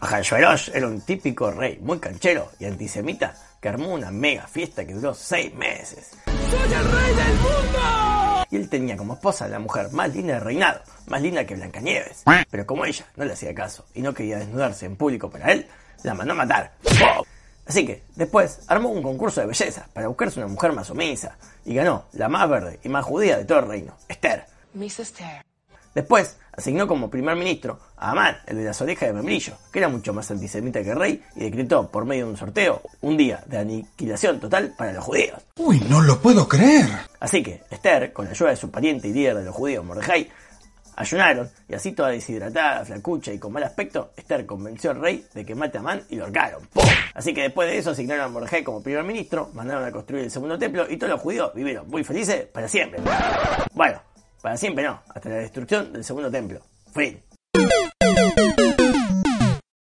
Ahasuerus era un típico rey muy canchero y antisemita que armó una mega fiesta que duró seis meses. ¡Soy el rey del mundo! Y él tenía como esposa a la mujer más linda del reinado, más linda que Blancanieves. Pero como ella no le hacía caso y no quería desnudarse en público para él, la mandó a matar. Así que, después, armó un concurso de belleza para buscarse una mujer más sumisa y ganó la más verde y más judía de todo el reino, Esther. Miss Esther. Después, asignó como primer ministro a Amán, el de las orejas de membrillo, que era mucho más antisemita que el rey, y decretó, por medio de un sorteo, un día de aniquilación total para los judíos. Uy, no lo puedo creer. Así que, Esther, con la ayuda de su pariente y líder de los judíos, Mordejai, ayunaron, y así toda deshidratada, flacucha y con mal aspecto, Esther convenció al rey de que mate a Amán y lo ahorcaron. ¡Pum! Así que después de eso asignaron a Mordejai como primer ministro, mandaron a construir el segundo templo y todos los judíos vivieron muy felices para siempre. Bueno, para siempre no, hasta la destrucción del segundo templo. Fin.